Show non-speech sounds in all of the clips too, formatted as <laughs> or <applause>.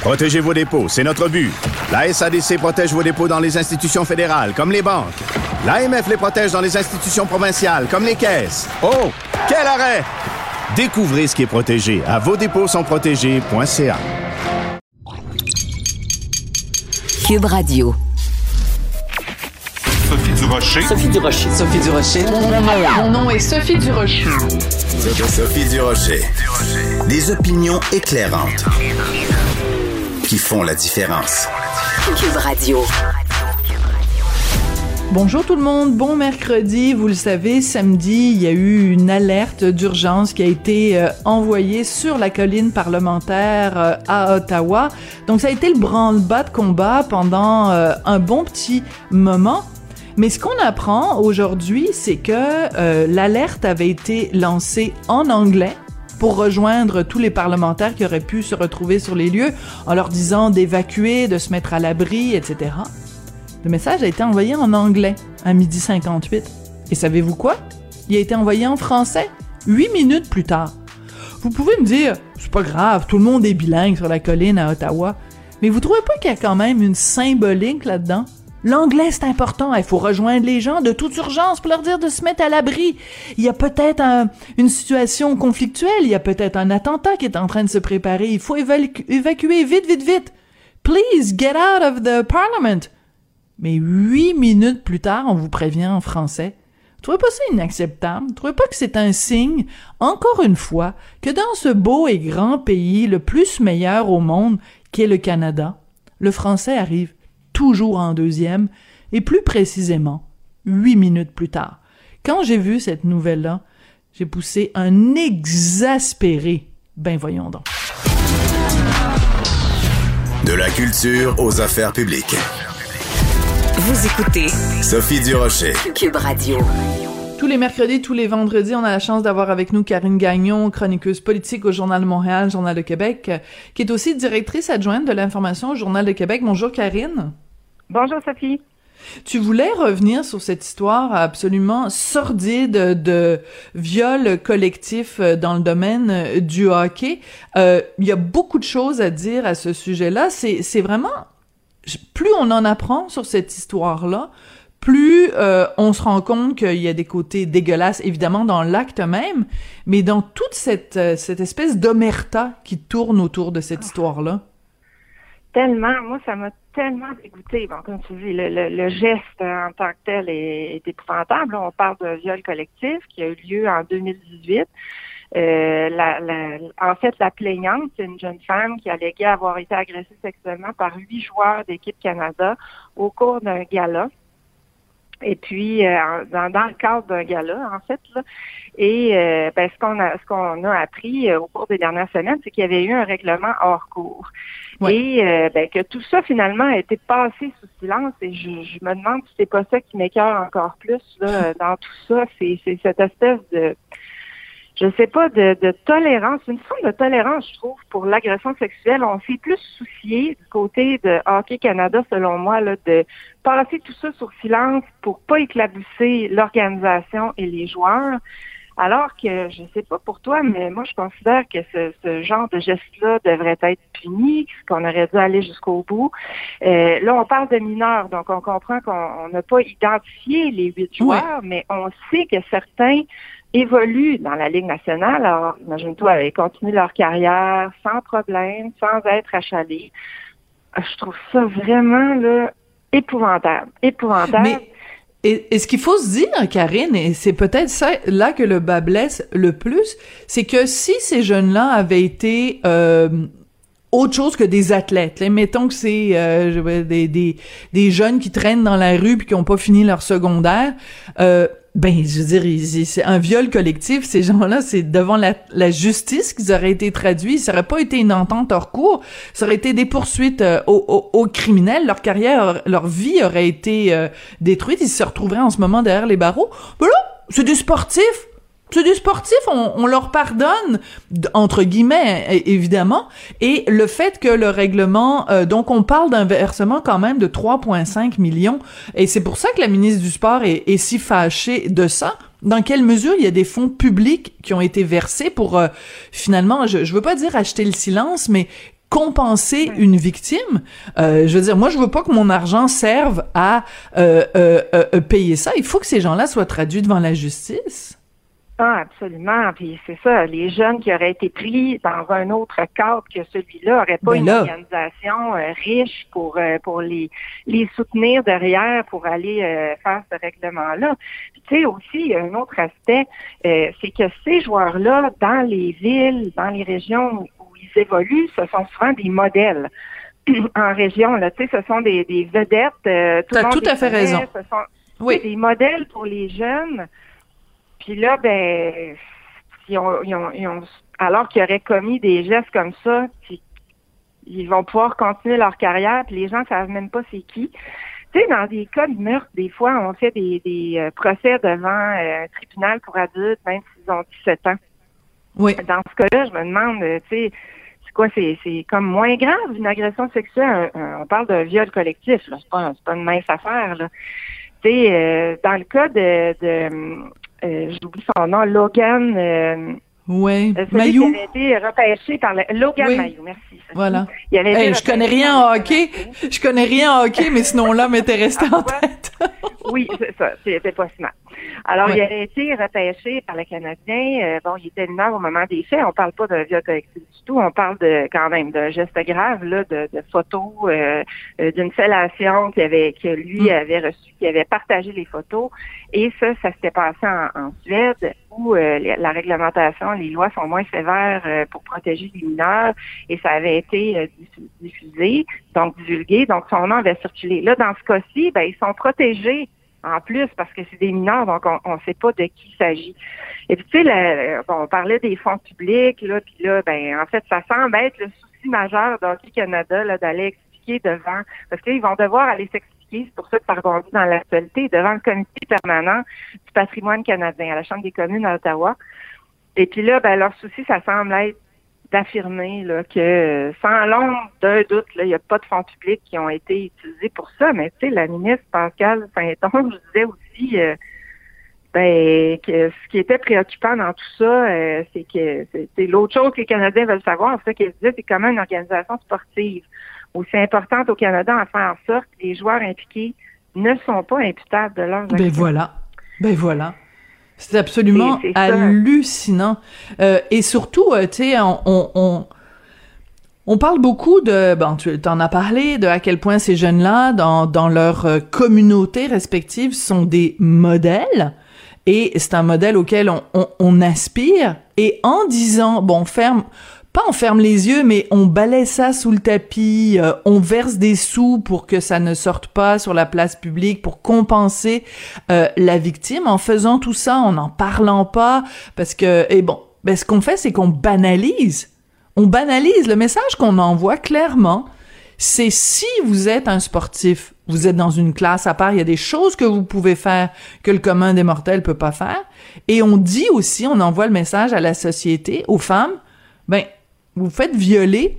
Protégez vos dépôts, c'est notre but. La SADC protège vos dépôts dans les institutions fédérales, comme les banques. L'AMF les protège dans les institutions provinciales, comme les caisses. Oh, quel arrêt! Découvrez ce qui est protégé à vos dépôts sont protégés.ca. Cube Radio. Sophie Durocher. Sophie Durocher. Sophie Durocher. Mon nom est Sophie Durocher. Sophie Durocher. Des opinions éclairantes qui font la différence. Cube Radio. Bonjour tout le monde, bon mercredi. Vous le savez, samedi, il y a eu une alerte d'urgence qui a été euh, envoyée sur la colline parlementaire euh, à Ottawa. Donc ça a été le branle-bas de combat pendant euh, un bon petit moment. Mais ce qu'on apprend aujourd'hui, c'est que l'alerte avait été lancée en anglais pour rejoindre tous les parlementaires qui auraient pu se retrouver sur les lieux en leur disant d'évacuer, de se mettre à l'abri, etc. Le message a été envoyé en anglais à midi 58. Et savez-vous quoi? Il a été envoyé en français huit minutes plus tard. Vous pouvez me dire, c'est pas grave, tout le monde est bilingue sur la colline à Ottawa. Mais vous trouvez pas qu'il y a quand même une symbolique là-dedans? L'anglais, c'est important. Il faut rejoindre les gens de toute urgence pour leur dire de se mettre à l'abri. Il y a peut-être une situation conflictuelle. Il y a peut-être un attentat qui est en train de se préparer. Il faut évacuer vite, vite, vite. Please get out of the parliament. Mais huit minutes plus tard, on vous prévient en français. Trouvez pas ça inacceptable? Trouvez pas que c'est un signe, encore une fois, que dans ce beau et grand pays, le plus meilleur au monde, qu'est le Canada, le français arrive toujours en deuxième, et plus précisément, huit minutes plus tard. Quand j'ai vu cette nouvelle-là, j'ai poussé un exaspéré. Ben voyons donc. De la culture aux affaires publiques. Vous écoutez Sophie Durocher. Cube Radio. Tous les mercredis, tous les vendredis, on a la chance d'avoir avec nous Karine Gagnon, chroniqueuse politique au Journal de Montréal, Journal de Québec, qui est aussi directrice adjointe de l'information au Journal de Québec. Bonjour Karine. Bonjour Sophie. Tu voulais revenir sur cette histoire absolument sordide de viol collectif dans le domaine du hockey. Euh, il y a beaucoup de choses à dire à ce sujet-là. C'est vraiment plus on en apprend sur cette histoire-là, plus euh, on se rend compte qu'il y a des côtés dégueulasses, évidemment, dans l'acte même, mais dans toute cette, euh, cette espèce d'omerta qui tourne autour de cette histoire-là. Tellement, moi, ça m'a tellement dégoûté. Bon, comme tu dis, le, le, geste en tant que tel est, épouvantable. On parle de viol collectif qui a eu lieu en 2018. Euh, la, la, en fait, la plaignante, c'est une jeune femme qui alléguait avoir été agressée sexuellement par huit joueurs d'équipe Canada au cours d'un gala. Et puis, euh, dans, dans, le cadre d'un gala, en fait, là, et euh, ben, ce qu'on a, ce qu'on a appris au cours des dernières semaines, c'est qu'il y avait eu un règlement hors cours. Et ben, que tout ça, finalement, a été passé sous silence. Et je, je me demande si c'est pas ça qui m'écœure encore plus là, dans tout ça. C'est, c'est cette espèce de je sais pas, de, de, tolérance, une forme de tolérance, je trouve, pour l'agression sexuelle. On s'est plus soucié du côté de Hockey Canada, selon moi, là, de passer tout ça sur silence pour pas éclabousser l'organisation et les joueurs. Alors que, je sais pas pour toi, mais moi, je considère que ce, ce genre de geste-là devrait être puni, qu'on aurait dû aller jusqu'au bout. Euh, là, on parle de mineurs, donc on comprend qu'on n'a pas identifié les huit joueurs, mais on sait que certains évoluent dans la Ligue nationale. Alors, imagine-toi, ils continuent leur carrière sans problème, sans être achalés. Je trouve ça vraiment là, épouvantable. Épouvantable. Mais... Et, ce qu'il faut se dire, Karine, et c'est peut-être ça là que le bas blesse le plus, c'est que si ces jeunes-là avaient été euh, autre chose que des athlètes. Là, mettons que c'est euh, des, des, des, jeunes qui traînent dans la rue puis qui ont pas fini leur secondaire. Euh, ben, je veux dire, c'est un viol collectif. Ces gens-là, c'est devant la, la justice qu'ils auraient été traduits. Ça aurait pas été une entente hors cours. Ça aurait été des poursuites euh, aux, aux, criminels. Leur carrière, leur vie aurait été euh, détruite. Ils se retrouveraient en ce moment derrière les barreaux. Ben là, c'est du sportif c'est du sportif, on, leur pardonne entre guillemets évidemment, et le fait que le règlement, euh, donc on parle d'un versement quand même de 3,5 millions, et c'est pour ça que la ministre du Sport est, si fâchée de ça. Dans quelle mesure il y a des fonds publics qui ont été versés pour euh, finalement, je, je veux pas dire acheter le silence, mais compenser une victime? Euh, je veux dire, moi, je veux pas que mon argent serve à payer ça. Il faut que ces gens-là soient traduits devant la justice. Ah, absolument. Puis c'est ça, les jeunes qui auraient été pris dans un autre cadre que celui-là n'auraient pas ben une organisation euh, riche pour euh, pour les les soutenir derrière pour aller euh, faire ce règlement-là. tu sais aussi un autre aspect, c'est que ces joueurs-là dans les villes, dans les régions où ils évoluent, ce sont souvent des modèles <clears throat> en région. Là, tu sais, ce sont des, des vedettes. tu as tout à fait raison. Ce sont oui. des modèles pour les jeunes. Puis là, ben, ils ont, ils ont, ils ont, alors qu'ils auraient commis des gestes comme ça, puis ils vont pouvoir continuer leur carrière, puis les gens savent même pas c'est qui. Tu sais, dans des cas de meurtre, des fois, on fait des, des euh, procès devant euh, un tribunal pour adultes, même s'ils ont 17 ans. Oui. Dans ce cas-là, je me demande, euh, tu sais, c'est quoi, c'est, c'est comme moins grave une agression sexuelle. on parle d'un viol collectif, là. C'est pas, c'est pas une mince affaire, là. Tu sais, dans le cas de, de j'oublie son nom, Logan. Euh, oui, Mayou? Il avait été repêché par Logan Mayou, merci. Voilà. Il avait je connais rien en hockey. Je connais rien en hockey, mais ce nom-là m'était resté en tête. <laughs> oui, c'est ça. C'était pas si mal. Alors, il a été repêché par le Canadien. Euh, bon, il était mineur au moment des faits. On parle pas de viol collectif du tout. On parle de quand même d'un geste grave, là, de, de photos, euh, euh, d'une fellation qu'il avait, que lui mm. avait reçu, qui avait partagé les photos. Et ça, ça s'était passé en, Suède, où la réglementation, les lois sont moins sévères pour protéger les mineurs, et ça avait été diffusé, donc divulgué. Donc, son nom avait circulé. Là, dans ce cas-ci, ben, ils sont protégés en plus parce que c'est des mineurs, donc on ne sait pas de qui il s'agit. Et puis, tu sais, on parlait des fonds publics, là, puis là, ben, en fait, ça semble être le souci majeur d'Hockey Canada, d'aller expliquer devant, parce qu'ils vont devoir aller s'expliquer, c'est pour ça que ça rebondit dans l'actualité, devant le comité permanent du patrimoine canadien à la Chambre des communes à Ottawa. Et puis là, ben, leur souci, ça semble être d'affirmer que sans l'ombre d'un doute, il n'y a pas de fonds publics qui ont été utilisés pour ça. Mais tu sais, la ministre Pascal Saint-Onge disait aussi euh, ben, que ce qui était préoccupant dans tout ça, euh, c'est que c'est l'autre chose que les Canadiens veulent savoir, c'est qu'elle disait, c'est comment une organisation sportive aussi importante au Canada à faire en sorte que les joueurs impliqués ne sont pas imputables de leurs Ben voilà. Ben voilà. C'est absolument hallucinant. Euh, et surtout, euh, tu sais, on, on, on, parle beaucoup de, bon, tu en as parlé, de à quel point ces jeunes-là, dans, dans leur euh, communauté respective, sont des modèles. Et c'est un modèle auquel on, on, on, aspire. Et en disant, bon, ferme, pas on ferme les yeux, mais on balaie ça sous le tapis, euh, on verse des sous pour que ça ne sorte pas sur la place publique, pour compenser euh, la victime. En faisant tout ça, en n'en parlant pas, parce que, et bon, ben ce qu'on fait, c'est qu'on banalise. On banalise le message qu'on envoie clairement. C'est si vous êtes un sportif, vous êtes dans une classe à part, il y a des choses que vous pouvez faire que le commun des mortels peut pas faire. Et on dit aussi, on envoie le message à la société, aux femmes, ben vous faites violer,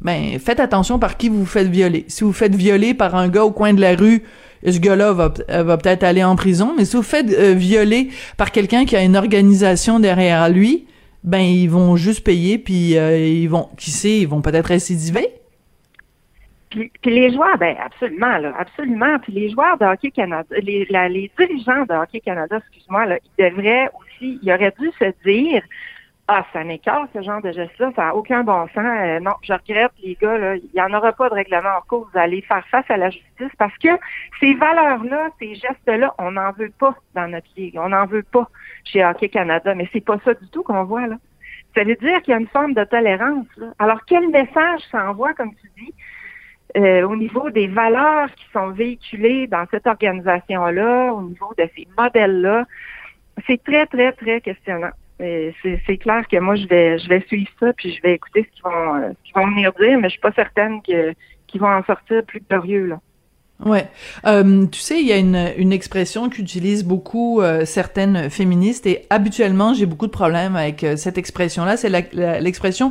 ben faites attention par qui vous faites violer. Si vous faites violer par un gars au coin de la rue, ce gars-là va, euh, va peut-être aller en prison, mais si vous faites euh, violer par quelqu'un qui a une organisation derrière lui, ben ils vont juste payer puis euh, ils vont qui sait, ils vont peut-être récidiver. Puis, les joueurs, ben absolument, là, absolument. Puis les joueurs de Hockey Canada, les, les dirigeants de Hockey Canada, excuse-moi, là, ils devraient aussi, ils auraient dû se dire, ah, ça m'écarte, ce genre de geste-là, ça n'a aucun bon sens. Euh, non, je regrette, les gars, là, il n'y en aura pas de règlement en cours. Vous allez faire face à la justice parce que ces valeurs-là, ces gestes-là, on n'en veut pas dans notre ligue. On n'en veut pas chez Hockey Canada. Mais c'est pas ça du tout qu'on voit, là. Ça veut dire qu'il y a une forme de tolérance. Là. Alors, quel message ça envoie, comme tu dis? euh, au niveau des valeurs qui sont véhiculées dans cette organisation-là, au niveau de ces modèles-là, c'est très, très, très questionnant. C'est clair que moi, je vais, je vais suivre ça, puis je vais écouter ce qu'ils vont, euh, ce qu'ils vont venir dire, mais je suis pas certaine que, qu'ils vont en sortir plus glorieux, là. Ouais. Euh, tu sais, il y a une, une expression qu'utilisent beaucoup euh, certaines féministes et habituellement, j'ai beaucoup de problèmes avec cette expression-là. C'est l'expression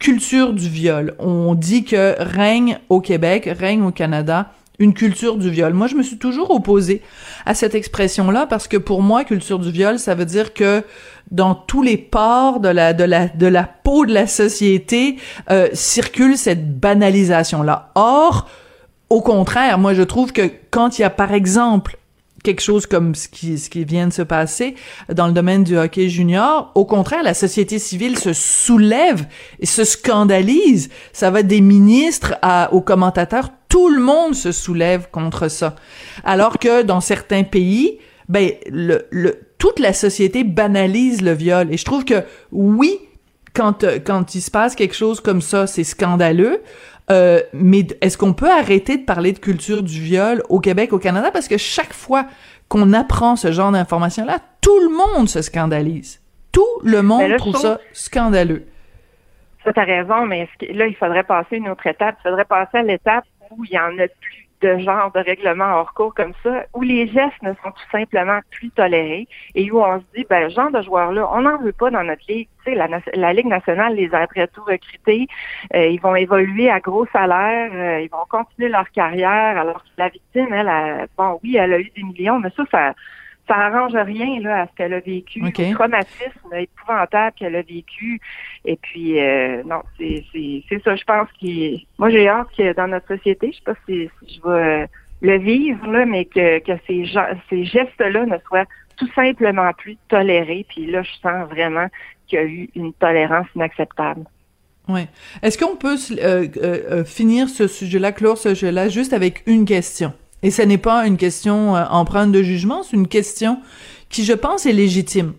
culture du viol. On dit que règne au Québec, règne au Canada une culture du viol. Moi, je me suis toujours opposée à cette expression-là parce que pour moi, culture du viol, ça veut dire que dans tous les pores de la de la de la peau de la société circule cette banalisation-là. Or, au contraire, moi je trouve que quand il y a par exemple quelque chose comme ce qui, ce qui vient de se passer dans le domaine du hockey junior. Au contraire, la société civile se soulève et se scandalise. Ça va des ministres à, aux commentateurs. Tout le monde se soulève contre ça. Alors que dans certains pays, ben, le, le, toute la société banalise le viol. Et je trouve que oui, quand, quand il se passe quelque chose comme ça, c'est scandaleux. Euh, mais est-ce qu'on peut arrêter de parler de culture du viol au Québec, au Canada? Parce que chaque fois qu'on apprend ce genre d'informations-là, tout le monde se scandalise. Tout le monde trouve ça scandaleux. Ça, t'as raison, mais là, il faudrait passer une autre étape. Il faudrait passer à l'étape où il y en a plus de genre de règlement hors cours comme ça, où les gestes ne sont tout simplement plus tolérés et où on se dit, ben, genre de joueurs-là, on n'en veut pas dans notre ligue. Tu sais, la, la Ligue nationale les a très tout recrutés. Euh, ils vont évoluer à gros salaires. Euh, ils vont continuer leur carrière. Alors que la victime, elle, bon, oui, elle a eu des millions, mais ça, ça ça arrange rien là à ce qu'elle a vécu, le traumatisme épouvantable qu'elle a vécu. Et puis euh, non, c'est ça. Je pense que moi j'ai hâte que dans notre société, je sais pas si, je vais euh, le vivre là, mais que que ces ces gestes là ne soient tout simplement plus tolérés. Puis là, je sens vraiment qu'il y a eu une tolérance inacceptable. Oui. Est-ce qu'on peut euh, finir ce sujet-là, clore ce sujet-là, juste avec une question? Et ce n'est pas une question euh, empreinte de jugement, c'est une question qui, je pense, est légitime.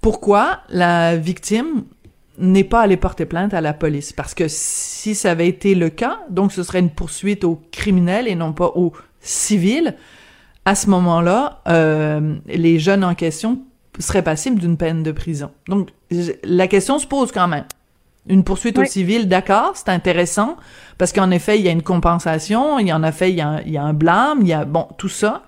Pourquoi la victime n'est pas allée porter plainte à la police? Parce que si ça avait été le cas, donc ce serait une poursuite au criminel et non pas au civil, à ce moment-là, euh, les jeunes en question seraient passibles d'une peine de prison. Donc, la question se pose quand même. Une poursuite au civil, d'accord, c'est intéressant, parce qu'en effet, il y a une compensation, il y en a fait, il y a, un, il y a un blâme, il y a, bon, tout ça.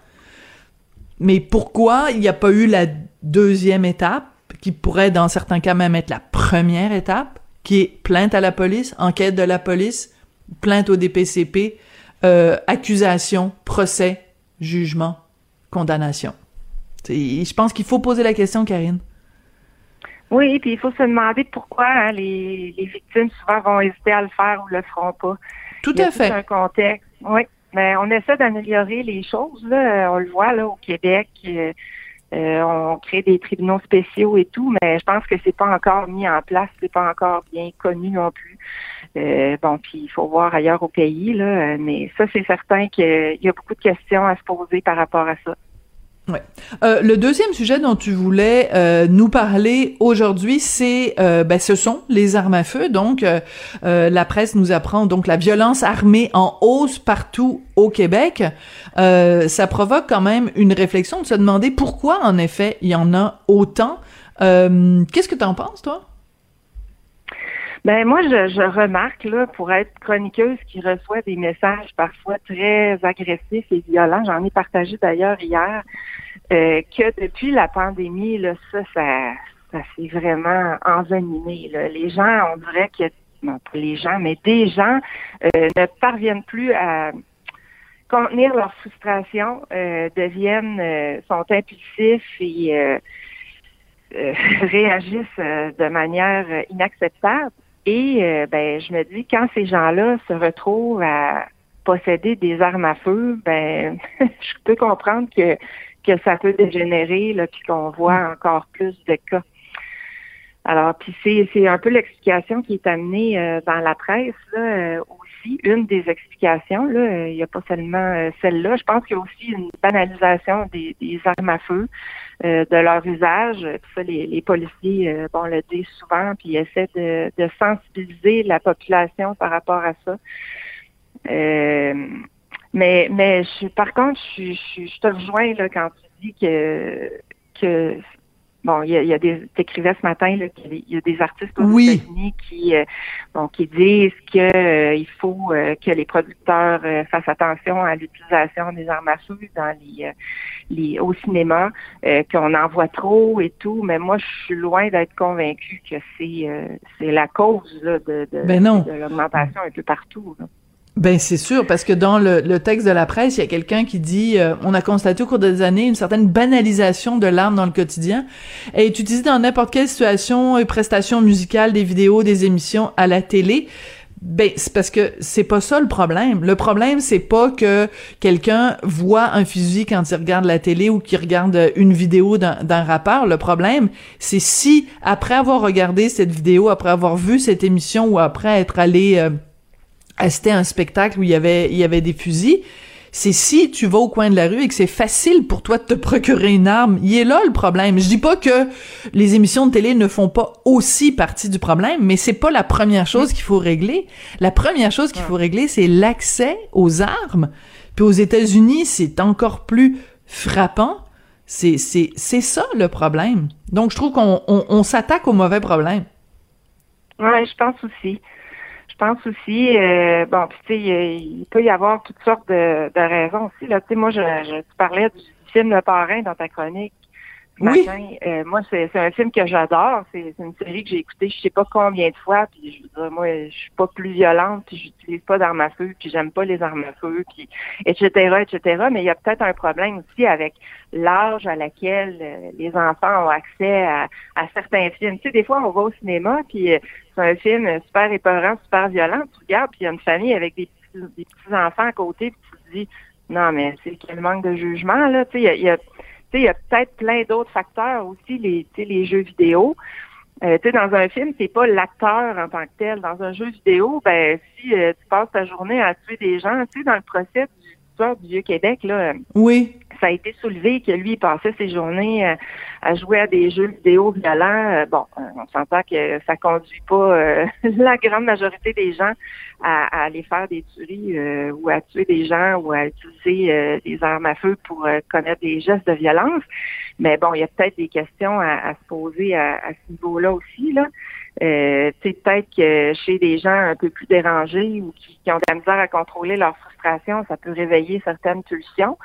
Mais pourquoi il n'y a pas eu la deuxième étape, qui pourrait dans certains cas même être la première étape, qui est plainte à la police, enquête de la police, plainte au DPCP, euh, accusation, procès, jugement, condamnation. Je pense qu'il faut poser la question, Karine. Oui, puis il faut se demander pourquoi hein, les, les, victimes souvent vont hésiter à le faire ou le feront pas. Tout à fait. un contexte. Oui, mais on essaie d'améliorer les choses. Là. On le voit là au Québec. Euh, euh, on crée des tribunaux spéciaux et tout, mais je pense que c'est pas encore mis en place, c'est pas encore bien connu non plus. Euh, bon, puis il faut voir ailleurs au pays, là, mais ça, c'est certain qu'il y a beaucoup de questions à se poser par rapport à ça. Ouais. Euh, le deuxième sujet dont tu voulais euh, nous parler aujourd'hui, c'est, euh, ben, ce sont les armes à feu. Donc, la presse nous apprend donc la violence armée en hausse partout au Québec. ça provoque quand même une réflexion de se demander pourquoi, en effet, il y en a autant. Qu'est-ce que tu en penses, toi? Ben moi, je, je, remarque là, pour être chroniqueuse qui reçoit des messages parfois très agressifs et violents. J'en ai partagé d'ailleurs hier euh, que depuis la pandémie, ça, ça, s'est vraiment envenimé. Les gens, on dirait que non pas les gens, mais des gens euh, ne parviennent plus à contenir leur frustration, euh, deviennent, sont impulsifs et <laughs> réagissent de manière inacceptable. Et ben, je me dis, quand ces gens-là se retrouvent à posséder des armes à feu, ben, <laughs> je peux comprendre que que ça peut dégénérer, là, puis qu'on voit encore plus de cas. Alors, puis c'est, c'est un peu l'explication qui est amenée euh, dans la presse là, euh, aussi. Une des explications, là, euh, il n'y a pas seulement celle-là. Je pense qu'il y a aussi une banalisation des, des armes à feu, de leur usage. Puis ça, les, les policiers bon, le disent souvent, puis ils essaient de, de sensibiliser la population par rapport à ça. Euh, mais mais je, par contre, je, je, je te rejoins là, quand tu dis que que bon, il y a, il y a des t'écrivais ce matin là, qu'il y a des artistes aux Oui. États-Unis qui euh, bon qui disent que euh, il faut euh, que les producteurs fassent attention à l'utilisation des armes à feu dans les, euh, les au cinéma, euh, qu'on en voit trop et tout. Mais moi, je suis loin d'être convaincue que c'est euh, c'est la cause là, de, de, Ben de l'augmentation un peu partout. là. Ben c'est sûr parce que dans le, le texte de la presse, il y a quelqu'un qui dit euh, on a constaté au cours des années une certaine banalisation de l'arme dans le quotidien. Elle est utilisée dans n'importe quelle situation, et prestation musicale, des vidéos, des émissions à la télé. Ben c'est parce que c'est pas ça le problème. Le problème c'est pas que quelqu'un voit un fusil quand il regarde la télé ou qu'il regarde une vidéo d'un d'un rappeur. Le problème c'est si après avoir regardé cette vidéo, après avoir vu cette émission ou après être allé euh, à un spectacle où il y avait il y avait des fusils, c'est si tu vas au coin de la rue et que c'est facile pour toi de te procurer une arme. Il est là le problème. Je dis pas que les émissions de télé ne font pas aussi partie du problème, mais c'est pas la première chose qu'il faut régler. La première chose qu'il faut régler, c'est l'accès aux armes. Puis aux États-Unis, c'est encore plus frappant. C'est c'est c'est ça le problème. Donc je trouve qu'on on, on s'attaque au mauvais problème. Ouais, je pense aussi. Je pense aussi, euh, bon, tu sais, il il peut y avoir toutes sortes de, de raisons aussi. Là, tu sais, moi, je, je tu parlais du film Le Parrain dans ta chronique. ce Oui. matin. Euh, moi, c'est c'est un film que j'adore. C'est c'est une série que j'ai écoutée je sais pas combien de fois. Puis je veux dire, moi, je suis pas plus violente, puis j'utilise pas d'armes à feu, puis j'aime pas les armes à feu, puis etc., etc. Mais il y a peut-être un problème aussi avec l'âge à laquelle euh, les enfants ont accès à, à certains films. Tu sais, des fois, on va au cinéma, puis euh, c'est un film super épeurant, super violent. Tu regardes, puis il y a une famille avec des petits, des petits enfants à côté, puis tu te dis, non, mais c'est quel manque de jugement, là. Tu sais, il y a- y a peut-être plein d'autres facteurs aussi, les, les jeux vidéo. Euh, tu sais, dans un film, c'est pas l'acteur en tant que tel. Dans un jeu vidéo, ben si euh, tu passes ta journée à tuer des gens, tu sais, dans le procès du Vieux-Québec, là, Oui. ça a été soulevé que lui, il passait ses journées euh, à jouer à des jeux vidéo violents. Euh, bon, on s'entend que ça conduit pas euh, <laughs> la grande majorité des gens à, à aller faire des tueries ou à tuer des gens ou à utiliser des armes à feu pour commettre des gestes de violence. Mais bon, il y a peut-être des questions à, à se poser à, à ce niveau-là aussi. Là. Euh, tu sais, peut-être que chez des gens un peu plus dérangés ou qui, qui ont de la misère à contrôler leur frustration, ça peut réveiller certaines pulsions.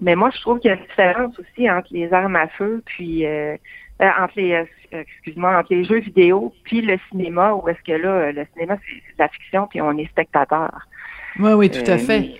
Mais moi, je trouve qu'il y a une différence aussi entre les armes à feu, puis euh, euh, entre les, euh, excuse-moi, entre les jeux vidéo, puis le cinéma, où est-ce que là, le cinéma, c'est c'est de la fiction, puis on est spectateur. Oui, oui, tout à Euh, fait. mais-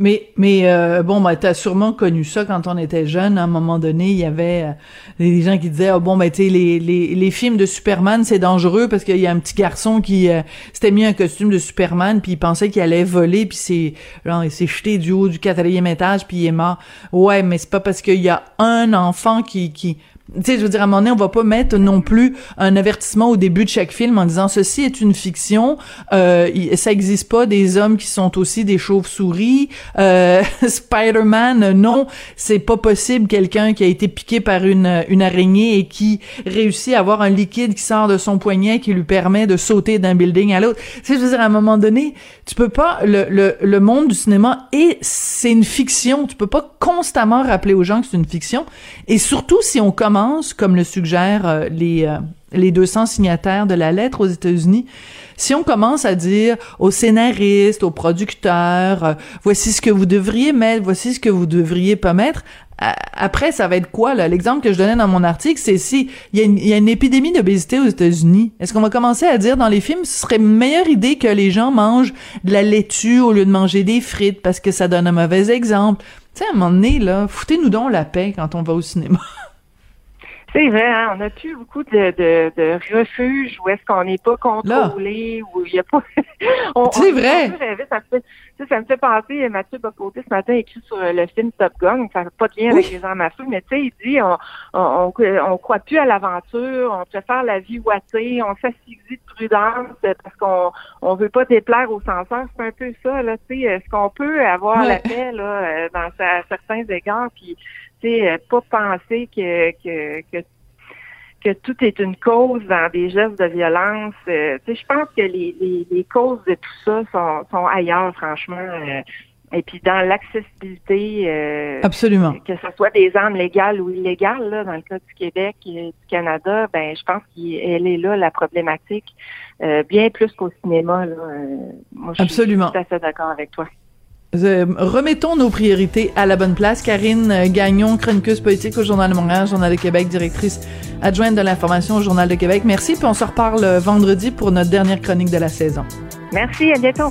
Mais, mais euh, bon, bah, t'as sûrement connu ça quand on était jeune. À un moment donné, il y avait euh, des gens qui disaient, oh, bon, ben, tu sais, les, les, les films de Superman, c'est dangereux parce qu'il y a un petit garçon qui euh, s'était mis un costume de Superman, puis il pensait qu'il allait voler, puis c'est, genre, il s'est jeté du haut du quatrième étage, puis il est mort. Ouais, mais c'est pas parce qu'il y a un enfant qui, qui, tu sais, je veux dire, à un moment donné, on va pas mettre non plus un avertissement au début de chaque film en disant ceci est une fiction, euh, ça existe pas des hommes qui sont aussi des chauves-souris, euh, <laughs> Spider-Man, non, c'est pas possible quelqu'un qui a été piqué par une, une araignée et qui réussit à avoir un liquide qui sort de son poignet qui lui permet de sauter d'un building à l'autre. Tu sais, je veux dire, à un moment donné, tu peux pas, le, le, le monde du cinéma et c'est une fiction, tu peux pas constamment rappeler aux gens que c'est une fiction et surtout si on commence, comme le suggèrent euh, les, euh, les 200 signataires de la lettre aux États-Unis, si on commence à dire aux scénaristes, aux producteurs, euh, voici ce que vous devriez mettre, voici ce que vous devriez pas mettre, après, ça va être quoi, là? L'exemple que je donnais dans mon article, c'est si il y, y a une épidémie d'obésité aux États-Unis. Est-ce qu'on va commencer à dire dans les films, ce serait une meilleure idée que les gens mangent de la laitue au lieu de manger des frites parce que ça donne un mauvais exemple? Tu sais, à un moment donné, là, foutez-nous donc la paix quand on va au cinéma. <laughs> C'est vrai, hein, on n'a plus beaucoup de, de, de refuges où est-ce qu'on n'est pas contrôlé, où il n'y a pas... <laughs> C'est vrai. rêver, ça, me fait, tu sais, ça me fait penser, Mathieu Bocoté ce matin a écrit sur euh, le film Top Gun, ça n'a pas de lien avec les armes à feu, mais tu sais, il dit on, on, on, on croit plus à l'aventure, on préfère la vie ouatée, on s'asphyxie de prudence euh, parce qu'on on veut pas déplaire aux censeurs. C'est un peu ça, là, tu sais, est-ce qu'on peut avoir Ouais. la paix, là, euh, dans sa- certains égards, puis sais, euh, pas penser que, que, que que tout est une cause dans des gestes de violence. Euh, tu sais, je pense que les, les, les, causes de tout ça sont, sont ailleurs, franchement. Euh, et puis dans l'accessibilité, euh, absolument, que ce soit des armes légales ou illégales, là, dans le cas du Québec et du Canada, ben je pense qu'elle est là la problématique, bien plus qu'au cinéma. Là. moi, je absolument. suis tout à fait d'accord avec toi. Euh, remettons nos priorités à la bonne place. Karine euh, Gagnon, chroniqueuse politique au Journal de Montréal, Journal de Québec, directrice adjointe de l'information au Journal de Québec. Merci, puis on se reparle euh, vendredi pour notre dernière chronique de la saison. Merci, à bientôt.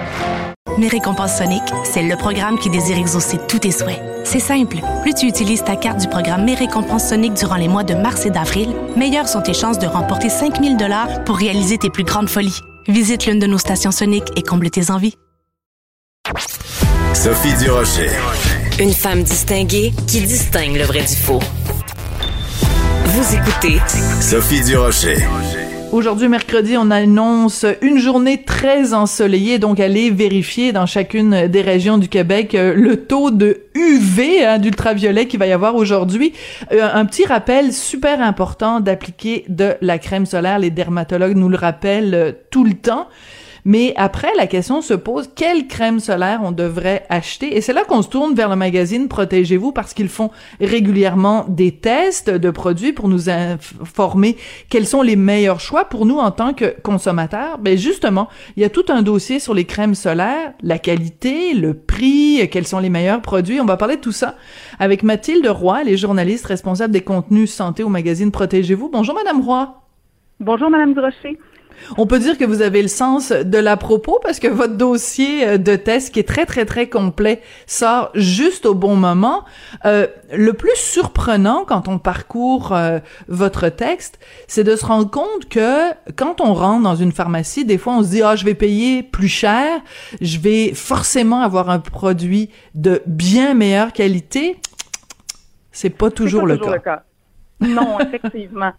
Mes récompenses Sonic, c'est le programme qui désire exaucer tous tes souhaits. C'est simple. Plus tu utilises ta carte du programme Mes récompenses Sonic durant les mois de mars et d'avril, meilleures sont tes chances de remporter 5000 dollars pour réaliser tes plus grandes folies. Visite l'une de nos stations Sonic et comble tes envies. Sophie Durocher. Une femme distinguée qui distingue le vrai du faux. Vous écoutez Sophie Durocher. Aujourd'hui, mercredi, on annonce une journée très ensoleillée, donc allez vérifier dans chacune des régions du Québec euh, le taux de UV, hein, d'ultraviolet qu'il va y avoir aujourd'hui. Euh, un petit rappel super important d'appliquer de la crème solaire. Les dermatologues nous le rappellent euh, tout le temps. Mais après, la question se pose, quelle crème solaire on devrait acheter? Et c'est là qu'on se tourne vers le magazine Protégez-vous parce qu'ils font régulièrement des tests de produits pour nous informer quels sont les meilleurs choix pour nous en tant que consommateurs. Ben justement, il y a tout un dossier sur les crèmes solaires, la qualité, le prix, quels sont les meilleurs produits. On va parler de tout ça avec Mathilde Roy, les journalistes responsables des contenus santé au magazine Protégez-vous. Bonjour Madame Roy. Bonjour Madame Durocher. On peut dire que vous avez le sens de la propos parce que votre dossier euh, de test qui est très très très complet sort juste au bon moment. Euh, le plus surprenant quand on parcourt euh, votre texte, c'est de se rendre compte que quand on rentre dans une pharmacie, des fois on se dit ah je vais payer plus cher, je vais forcément avoir un produit de bien meilleure qualité. C'est pas toujours, le, le cas. Non, <laughs> effectivement.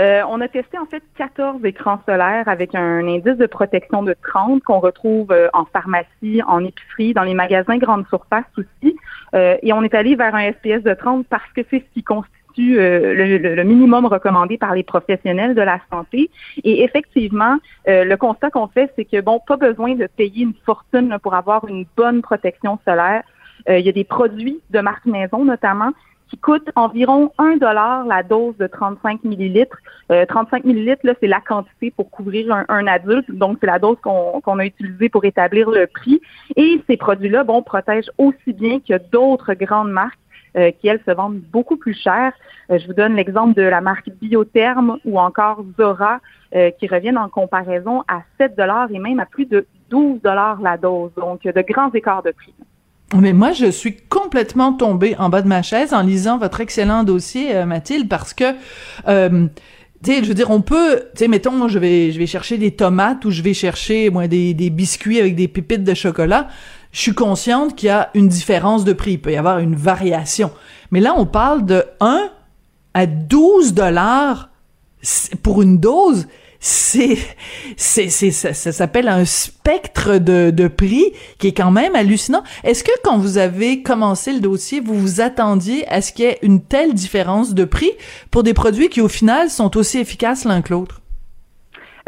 Euh, on a testé en fait 14 écrans solaires avec un indice de protection de 30 qu'on retrouve euh, en pharmacie, en épicerie, dans les magasins grande surface aussi. Euh, et on est allé vers un SPS de 30 parce que c'est ce qui constitue le, minimum recommandé par les professionnels de la santé. Et effectivement, le constat qu'on fait, c'est que bon, pas besoin de payer une fortune pour avoir une bonne protection solaire. il y a des produits de marque maison notamment qui coûte environ 1 dollar la dose de 35 millilitres. 35 euh, millilitres, là, c'est la quantité pour couvrir un, adulte, donc c'est la dose qu'on a utilisée pour établir le prix. Et ces produits-là, bon, protègent aussi bien que d'autres grandes marques euh, qui, elles, se vendent beaucoup plus cher. Euh, je vous donne l'exemple de la marque Biotherm ou encore Zora, qui reviennent en comparaison à 7 dollars et même à plus de 12 dollars la dose. Donc, de grands écarts de prix. Mais moi, je suis complètement tombée en bas de ma chaise en lisant votre excellent dossier, euh, Mathilde, parce que, euh, tu sais, je veux dire, on peut, tu sais, mettons, je vais, je vais chercher des tomates ou je vais chercher, moi, des, des biscuits avec des pépites de chocolat. Je suis consciente qu'il y a une différence de prix. Il peut y avoir une variation. Mais là, on parle de 1 à 12 dollars pour une dose c'est c'est c'est ça, s'appelle un spectre de, de prix qui est quand même hallucinant. Est-ce que quand vous avez commencé le dossier, vous vous attendiez à ce qu'il y ait une telle différence de prix pour des produits qui au final sont aussi efficaces l'un que l'autre?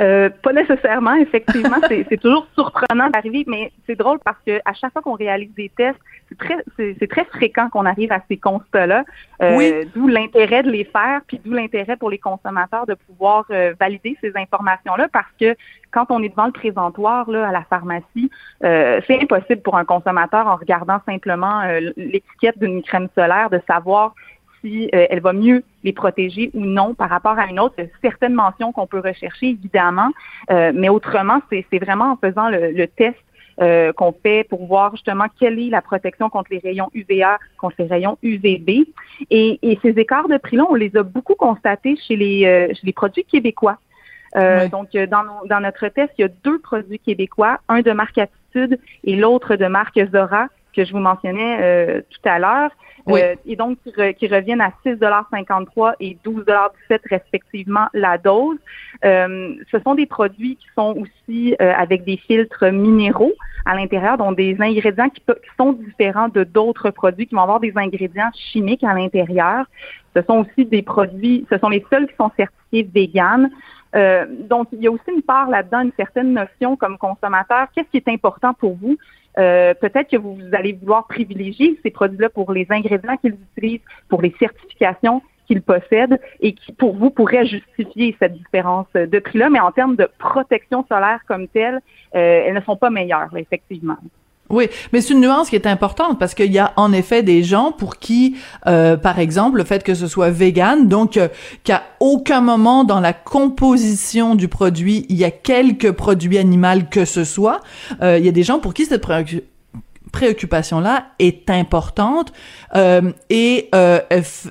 Euh, pas nécessairement, effectivement, c'est toujours surprenant d'arriver, mais c'est drôle parce que à chaque fois qu'on réalise des tests, c'est très, c'est très fréquent qu'on arrive à ces constats-là. Euh, D'où l'intérêt de les faire, puis d'où l'intérêt pour les consommateurs de pouvoir euh, valider ces informations-là, parce que quand on est devant le présentoir là, à la pharmacie, euh, c'est impossible pour un consommateur en regardant simplement l'étiquette d'une crème solaire de savoir si elle va mieux les protéger ou non par rapport à une autre. Certaines mentions qu'on peut rechercher, évidemment, euh, mais autrement, c'est vraiment en faisant le, test euh, qu'on fait pour voir justement quelle est la protection contre les rayons UVA, contre les rayons UVB. Et, et ces écarts de prix-là, on les a beaucoup constatés chez les, euh, chez les produits québécois. Euh, Donc, dans, dans notre test, il y a deux produits québécois, un de marque Attitude et l'autre de marque Zora, que je vous mentionnais euh, tout à l'heure. Euh, et donc, qui, reviennent à 6,53 et 12,17 respectivement la dose. Euh, ce sont des produits qui sont aussi avec des filtres minéraux à l'intérieur, donc des ingrédients qui, qui sont différents de d'autres produits qui vont avoir des ingrédients chimiques à l'intérieur. Ce sont aussi des produits, ce sont les seuls qui sont certifiés vegan. Euh, donc, il y a aussi une part là-dedans, une certaine notion comme consommateur. Qu'est-ce qui est important pour vous? Euh, peut-être que vous allez vouloir privilégier ces produits-là pour les ingrédients qu'ils utilisent, pour les certifications qu'ils possèdent et qui, pour vous, pourraient justifier cette différence de prix-là. Mais en termes de protection solaire comme telle, euh, elles ne sont pas meilleures, effectivement. Oui, mais c'est une nuance qui est importante parce qu'il y a en effet des gens pour qui, euh, par exemple, le fait que ce soit vegan, donc euh, qu'à aucun moment dans la composition du produit, il y a quelques produits animaux que ce soit, euh, il y a des gens pour qui cette préoccupation-là est importante euh, et euh,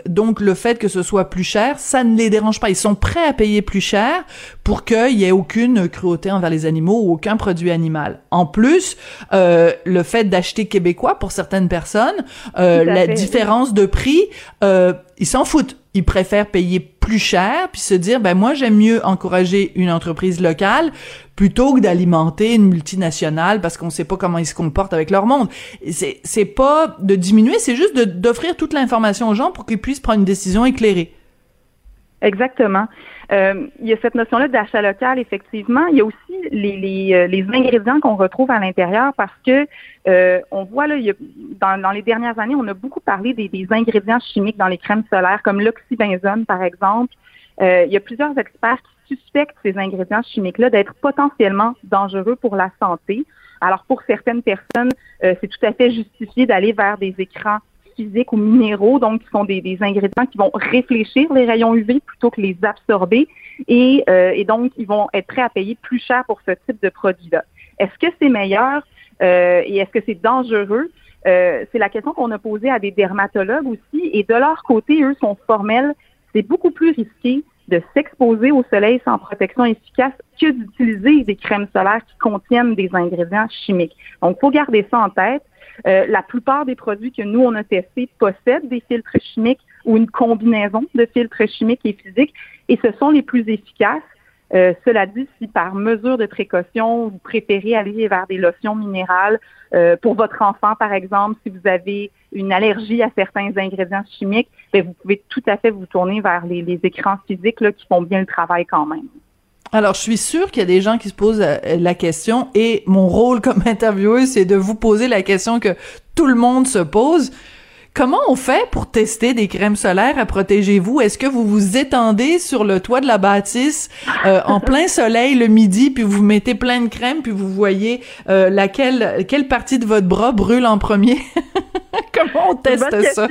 donc le fait que ce soit plus cher, ça ne les dérange pas. Ils sont prêts à payer plus cher pour qu'il y ait aucune cruauté envers les animaux ou aucun produit animal. En plus, euh, le fait d'acheter québécois pour certaines personnes, euh, la différence de prix, euh, ils s'en foutent ils préfèrent payer plus cher puis se dire ben moi j'aime mieux encourager une entreprise locale plutôt que d'alimenter une multinationale parce qu'on sait pas comment ils se comportent avec leur monde. C'est c'est pas de diminuer, c'est juste d'offrir toute l'information aux gens pour qu'ils puissent prendre une décision éclairée. Dans euh, il y a cette notion-là d'achat local, effectivement. Il y a aussi les, les, euh, les ingrédients qu'on retrouve à l'intérieur parce que euh, on voit là, il y a, dans, dans, les dernières années, on a beaucoup parlé des, des ingrédients chimiques dans les crèmes solaires, comme l'oxybenzone, par exemple. Euh, il y a plusieurs experts qui suspectent ces ingrédients chimiques-là d'être potentiellement dangereux pour la santé. Alors, pour certaines personnes, euh, c'est tout à fait justifié d'aller vers des écrans physiques ou minéraux, donc qui sont des, ingrédients qui vont réfléchir les rayons UV plutôt que les absorber, et, euh, et, donc ils vont être prêts à payer plus cher pour ce type de produit-là. Est-ce que c'est meilleur euh, et est-ce que c'est dangereux? Euh, c'est la question qu'on a posée à des dermatologues aussi, et de leur côté, eux sont formels. C'est beaucoup plus risqué de s'exposer au soleil sans protection efficace que d'utiliser des crèmes solaires qui contiennent des ingrédients chimiques. Donc, faut garder ça en tête. Euh, la plupart des produits que nous, on a testés possèdent des filtres chimiques ou une combinaison de filtres chimiques et physiques, et ce sont les plus efficaces. Euh, cela dit, si par mesure de précaution, vous préférez aller vers des lotions minérales euh, pour votre enfant, par exemple, si vous avez une allergie à certains ingrédients chimiques, bien, vous pouvez tout à fait vous tourner vers les, les écrans physiques là, qui font bien le travail quand même. Alors, je suis sûre qu'il y a des gens qui se posent euh, la question et mon rôle comme <laughs> intervieweuse, c'est de vous poser la question que tout le monde se pose. Comment on fait pour tester des crèmes solaires à protéger vous Est-ce que vous vous étendez sur le toit de la bâtisse euh, en plein soleil le midi, puis vous mettez plein de crème, puis vous voyez euh, laquelle quelle partie de votre bras brûle en premier? <laughs> Comment on teste ça?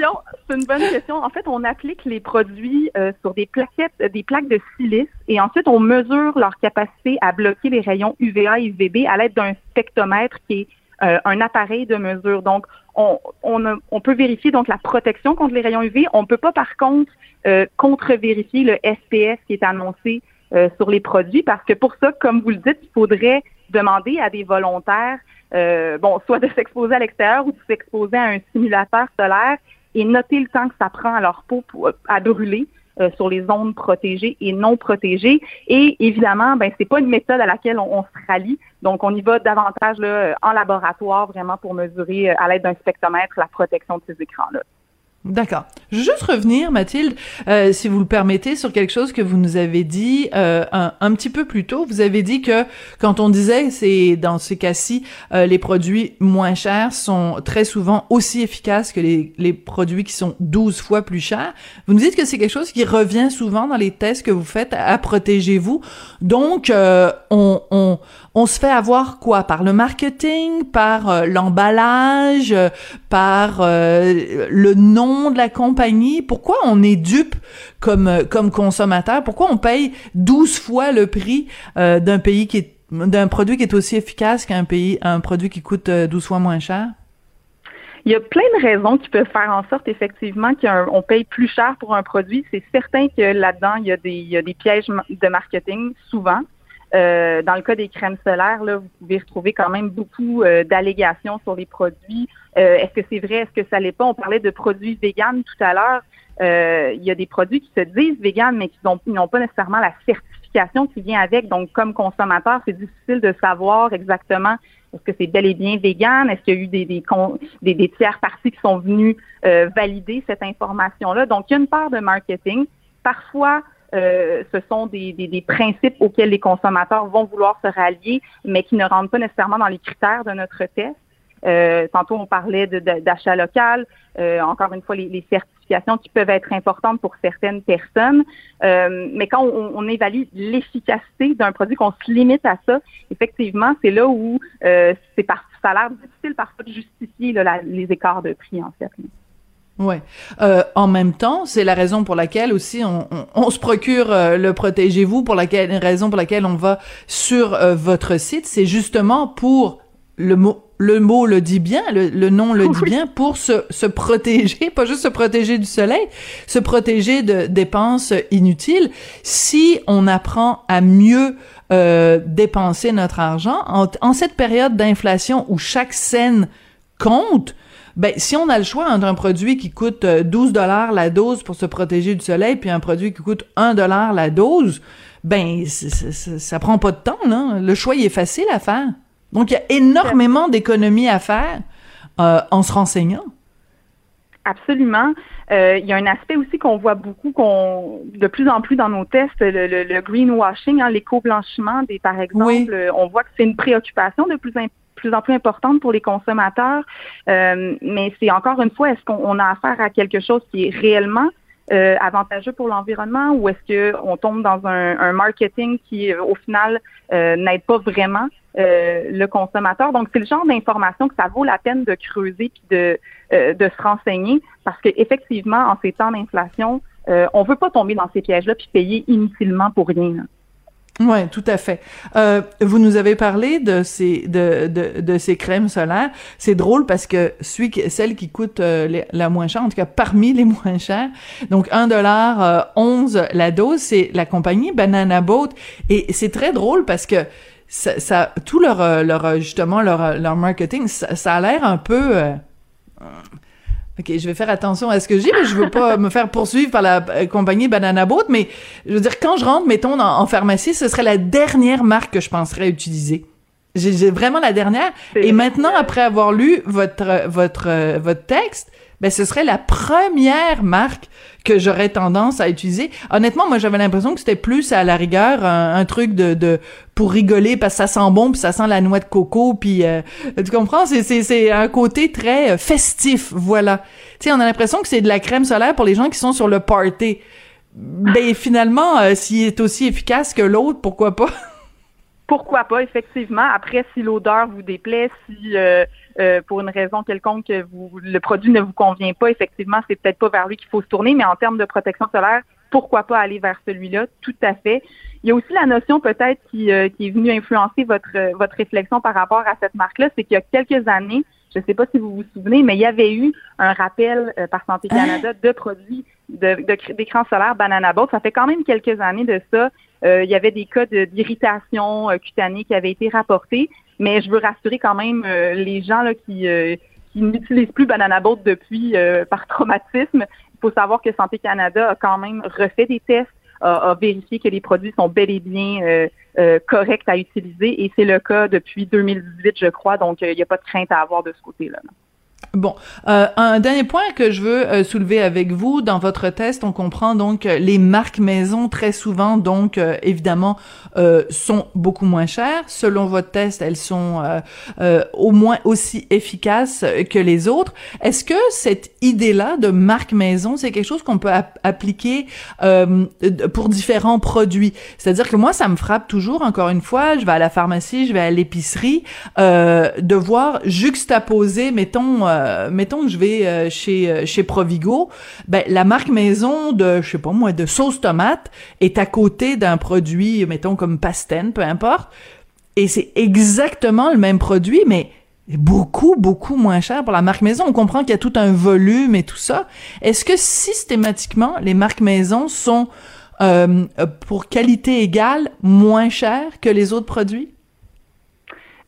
C'est une bonne question. En fait, on applique les produits euh, sur des plaquettes, des plaques de silice, et ensuite on mesure leur capacité à bloquer les rayons UVA et UVB à l'aide d'un spectromètre qui est euh, un appareil de mesure. Donc, on, peut vérifier donc la protection contre les rayons UV. On ne peut pas, par contre, euh, contre-vérifier le SPS qui est annoncé euh, sur les produits parce que pour ça, comme vous le dites, il faudrait demander à des volontaires, euh, bon, soit de s'exposer à l'extérieur ou de s'exposer à un simulateur solaire et noter le temps que ça prend à leur peau à brûler euh, sur les zones protégées et non protégées. Et évidemment, ben c'est pas une méthode à laquelle on, on, se rallie. Donc, on y va davantage là, en laboratoire vraiment pour mesurer euh, à l'aide d'un spectromètre la protection de ces écrans-là. D'accord. Je veux juste revenir, Mathilde, euh, si vous le permettez, sur quelque chose que vous nous avez dit euh, un, petit peu plus tôt. Vous avez dit que quand on disait, c'est dans ces cas-ci, euh, les produits moins chers sont très souvent aussi efficaces que les, les produits qui sont 12 fois plus chers. Vous nous dites que c'est quelque chose qui revient souvent dans les tests que vous faites à, à protéger-vous. Donc, euh, on, on, on se fait avoir quoi? Par le marketing, par euh, l'emballage, par le nom de la compagnie, pourquoi on est dupe comme, euh, comme consommateur? Pourquoi on paye 12 fois le prix euh, d'un pays qui est d'un produit qui est aussi efficace qu'un pays, un produit qui coûte 12 fois moins cher? Il y a plein de raisons qui peuvent faire en sorte effectivement qu'on paye plus cher pour un produit. C'est certain que là-dedans, il il y a des pièges de marketing souvent. Euh, dans le cas des crèmes solaires, là, vous pouvez retrouver quand même beaucoup euh, d'allégations sur les produits. Euh, est-ce que c'est vrai? Est-ce que ça l'est pas? On parlait de produits véganes tout à l'heure. il y a des produits qui se disent véganes, mais qui n'ont pas nécessairement la certification qui vient avec. Donc, comme consommateur, c'est difficile de savoir exactement est-ce que c'est bel et bien vegan? Est-ce qu'il y a eu des, des, des, des tiers parties qui sont venus valider cette information-là? Donc, il y a une part de marketing. Parfois, euh, ce sont des, des, des, principes auxquels les consommateurs vont vouloir se rallier, mais qui ne rentrent pas nécessairement dans les critères de notre test. Euh, tantôt, on parlait d'achat local. Euh, encore une fois, les, les, certifications qui peuvent être importantes pour certaines personnes. Euh, mais quand on, on évalue l'efficacité d'un produit, qu'on se limite à ça, effectivement, c'est là où euh, c'est par, ça a l'air difficile parfois de justifier là, les écarts de prix, en fait. Ouais. Euh, en même temps, c'est la raison pour laquelle aussi on, on, on se procure euh, le protégez-vous, pour laquelle raison pour laquelle on va sur euh, votre site, c'est justement pour le mot le mot le dit bien, le, le nom le dit bien, pour se, se protéger, <laughs> pas juste se protéger du soleil, se protéger de dépenses inutiles. Si on apprend à mieux euh, dépenser notre argent en, en cette période d'inflation où chaque scène compte, ben si on a le choix entre un produit qui coûte 12 euh, dollars la dose pour se protéger du soleil puis un produit qui coûte 1 dollar la dose, ben ça prend pas de temps là, le choix il est facile à faire. Donc il y a énormément d'économies à faire euh, en se renseignant. Absolument. Euh, il y a un aspect aussi qu'on voit beaucoup, qu'on de plus en plus dans nos tests, le, le, greenwashing, hein, l'éco-blanchiment, des par exemple. On voit que c'est une préoccupation de plus en plus en plus importante pour les consommateurs. Euh, mais c'est encore une fois, est-ce qu'on a affaire à quelque chose qui est réellement euh, avantageux pour l'environnement ou est-ce qu'on tombe dans un, marketing qui, au final, euh, n'aide pas vraiment le consommateur? Donc, c'est le genre d'information que ça vaut la peine de creuser puis de, de se renseigner parce qu'effectivement, en ces temps d'inflation, on veut pas tomber dans ces pièges-là puis payer inutilement pour rien. Ouais, tout à fait. Euh, vous nous avez parlé de ces de, de, de ces crèmes solaires. C'est drôle parce que celui qui, celle qui coûte euh, la moins chère, en tout cas parmi les <laughs> moins chères, donc 1 dollar euh, 11 la dose, c'est la compagnie Banana Boat et c'est très drôle parce que ça, ça tout leur euh, leur justement leur leur marketing, ça, ça a l'air un peu OK, je vais faire attention à ce que dis, mais je veux pas me faire poursuivre par la euh, compagnie Banana Boat, mais je veux dire, quand je rentre, mettons, en, pharmacie, ce serait la dernière marque que je penserais utiliser. J'ai vraiment la dernière. Et maintenant, après avoir lu votre votre euh, votre texte, ben ce serait la première marque que j'aurais tendance à utiliser. Honnêtement, moi j'avais l'impression que c'était plus à la rigueur un, truc de, de pour rigoler parce que ça sent bon puis ça sent la noix de coco puis euh, tu comprends? C'est c'est un côté très euh, festif voilà. Tu sais on a l'impression que c'est de la crème solaire pour les gens qui sont sur le party. Ben finalement euh, s'il est aussi efficace que l'autre, pourquoi pas? <laughs> Pourquoi pas effectivement. Après si l'odeur vous déplaît, si euh, euh, pour une raison quelconque que vous, le produit ne vous convient pas, effectivement, c'est peut-être pas vers lui qu'il faut se tourner, mais en termes de protection solaire, pourquoi pas aller vers celui-là? Tout à fait. Il y a aussi la notion peut-être qui, euh, qui est venue influencer votre, votre réflexion par rapport à cette marque-là, c'est qu'il y a quelques années, je ne sais pas si vous vous souvenez, mais il y avait eu un rappel euh, par Santé Canada de produits de, d'écran solaire Banana Boat. Ça fait quand même quelques années de ça. Il y avait des cas d'irritation cutanée qui avaient été rapportés. Mais je veux rassurer quand même euh, les gens qui, euh, qui n'utilisent plus Banana Boat depuis euh, par traumatisme. Il faut savoir que Santé Canada a quand même refait des tests, a, vérifié que les produits sont bel et bien corrects à utiliser et c'est le cas depuis 2018, je crois. Donc, il n'y a pas de crainte à avoir de ce côté-là. là Bon, euh, un dernier point que je veux euh, soulever avec vous dans votre test, on comprend donc les marques maison très souvent donc euh, évidemment sont beaucoup moins chères. Selon votre test, elles sont au moins aussi efficaces que les autres. Est-ce que cette idée-là de marque maison, c'est quelque chose qu'on peut appliquer pour différents produits? C'est-à-dire que moi, ça me frappe toujours. Encore une fois, je vais à la pharmacie, je vais à l'épicerie, de voir juxtaposer, mettons euh, mettons que je vais euh, chez euh, chez Provigo, ben la marque maison de je sais pas moi de sauce tomate est à côté d'un produit mettons comme Pastène, peu importe. et c'est exactement le même produit, mais beaucoup, beaucoup moins cher pour la marque maison. On comprend qu'il y a tout un volume et tout ça. Est-ce que systématiquement, les marques maison sont, pour qualité égale, moins chères que les autres produits?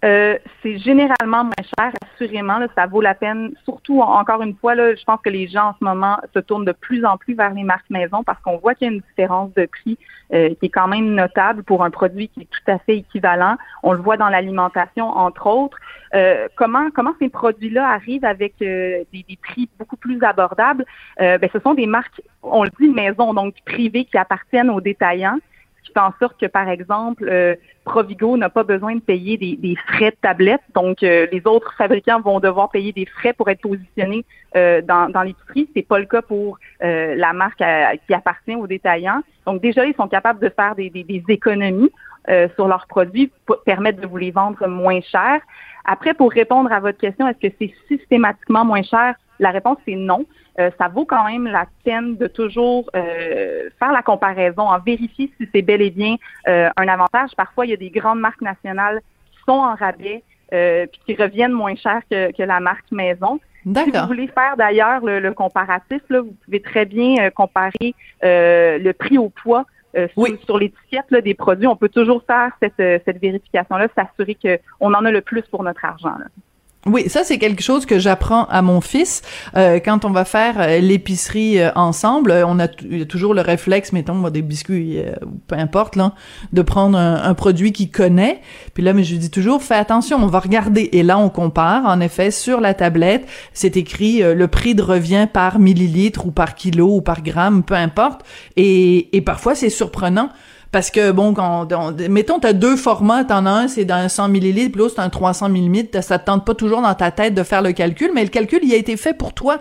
Euh, c'est généralement moins cher, assurément. ça vaut la peine. Surtout, encore une fois, là, je pense que les gens en ce moment se tournent de plus en plus vers les marques maison parce qu'on voit qu'il y a une différence de prix euh, qui est quand même notable pour un produit qui est tout à fait équivalent. On le voit dans l'alimentation, entre autres. Euh, comment comment ces produits-là arrivent avec des, des, prix beaucoup plus abordables? Ben, ce sont des marques, on le dit, maison, donc privées qui appartiennent aux détaillants fait en sorte que, par exemple, euh, Provigo n'a pas besoin de payer des, frais de tablette. Donc, euh, les autres fabricants vont devoir payer des frais pour être positionnés euh, dans, dans l'épicerie. C'est pas le cas pour la marque qui appartient aux détaillants. Donc, déjà, ils sont capables de faire des, des, économies sur leurs produits, pour permettre de vous les vendre moins cher. Après, pour répondre à votre question, est-ce que c'est systématiquement moins cher? La réponse est non. Euh, ça vaut quand même la peine de toujours euh, faire la comparaison, en vérifier si c'est bel et bien euh, un avantage. Parfois, il y a des grandes marques nationales qui sont en rabais puis qui reviennent moins cher que, la marque maison. Si vous voulez faire d'ailleurs le, comparatif, là, vous pouvez très bien comparer le prix au poids sur, l'étiquette des produits. On peut toujours faire cette, cette vérification-là, s'assurer qu'on en a le plus pour notre argent. Là. Oui, ça c'est quelque chose que j'apprends à mon fils euh, quand on va faire euh, l'épicerie euh, ensemble. On a, toujours le réflexe, mettons des biscuits, peu importe là, de prendre un, produit qu'il connaît. Puis là, mais je lui dis toujours, fais attention, on va regarder. Et là, on compare. En effet, sur la tablette, c'est écrit le prix de revient par millilitre ou par kilo ou par gramme, peu importe. Et, et parfois, c'est surprenant parce que, bon, quand, mettons, t'as deux formats, t'en as un, c'est dans un 100 millilitres, puis l'autre, c'est un 300 millilitres, ça te tente pas toujours dans ta tête de faire le calcul, mais le calcul, il a été fait pour toi.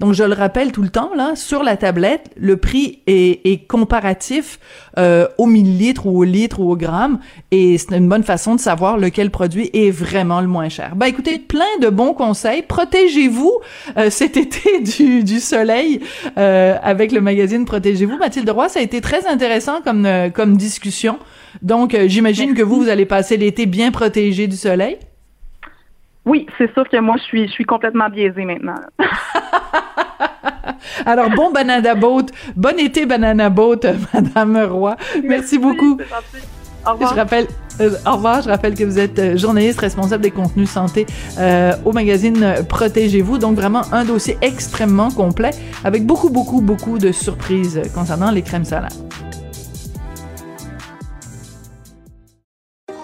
Donc, je le rappelle tout le temps, là, sur la tablette, le prix est, est comparatif euh, au millilitre ou au litre ou au gramme, et c'est une bonne façon de savoir lequel produit est vraiment le moins cher. Ben, écoutez, plein de bons conseils. Protégez-vous euh, <laughs> cet été du, du soleil euh, avec le magazine Protégez-vous. Mathilde Roy, ça a été très intéressant comme, euh, comme discussion. Donc, euh, j'imagine que vous, vous allez passer l'été bien protégé du soleil. Oui, c'est sûr que moi, je suis, je suis complètement biaisée maintenant. <laughs> <laughs> Alors, bon banana boat. Bon été banana boat, <laughs> Madame Roy. Merci, beaucoup. Au revoir. Je rappelle, euh, au revoir. Je rappelle que vous êtes euh, journaliste responsable des contenus santé euh, au magazine Protégez-vous. Donc vraiment un dossier extrêmement complet avec beaucoup, beaucoup, beaucoup de surprises concernant les crèmes solaires.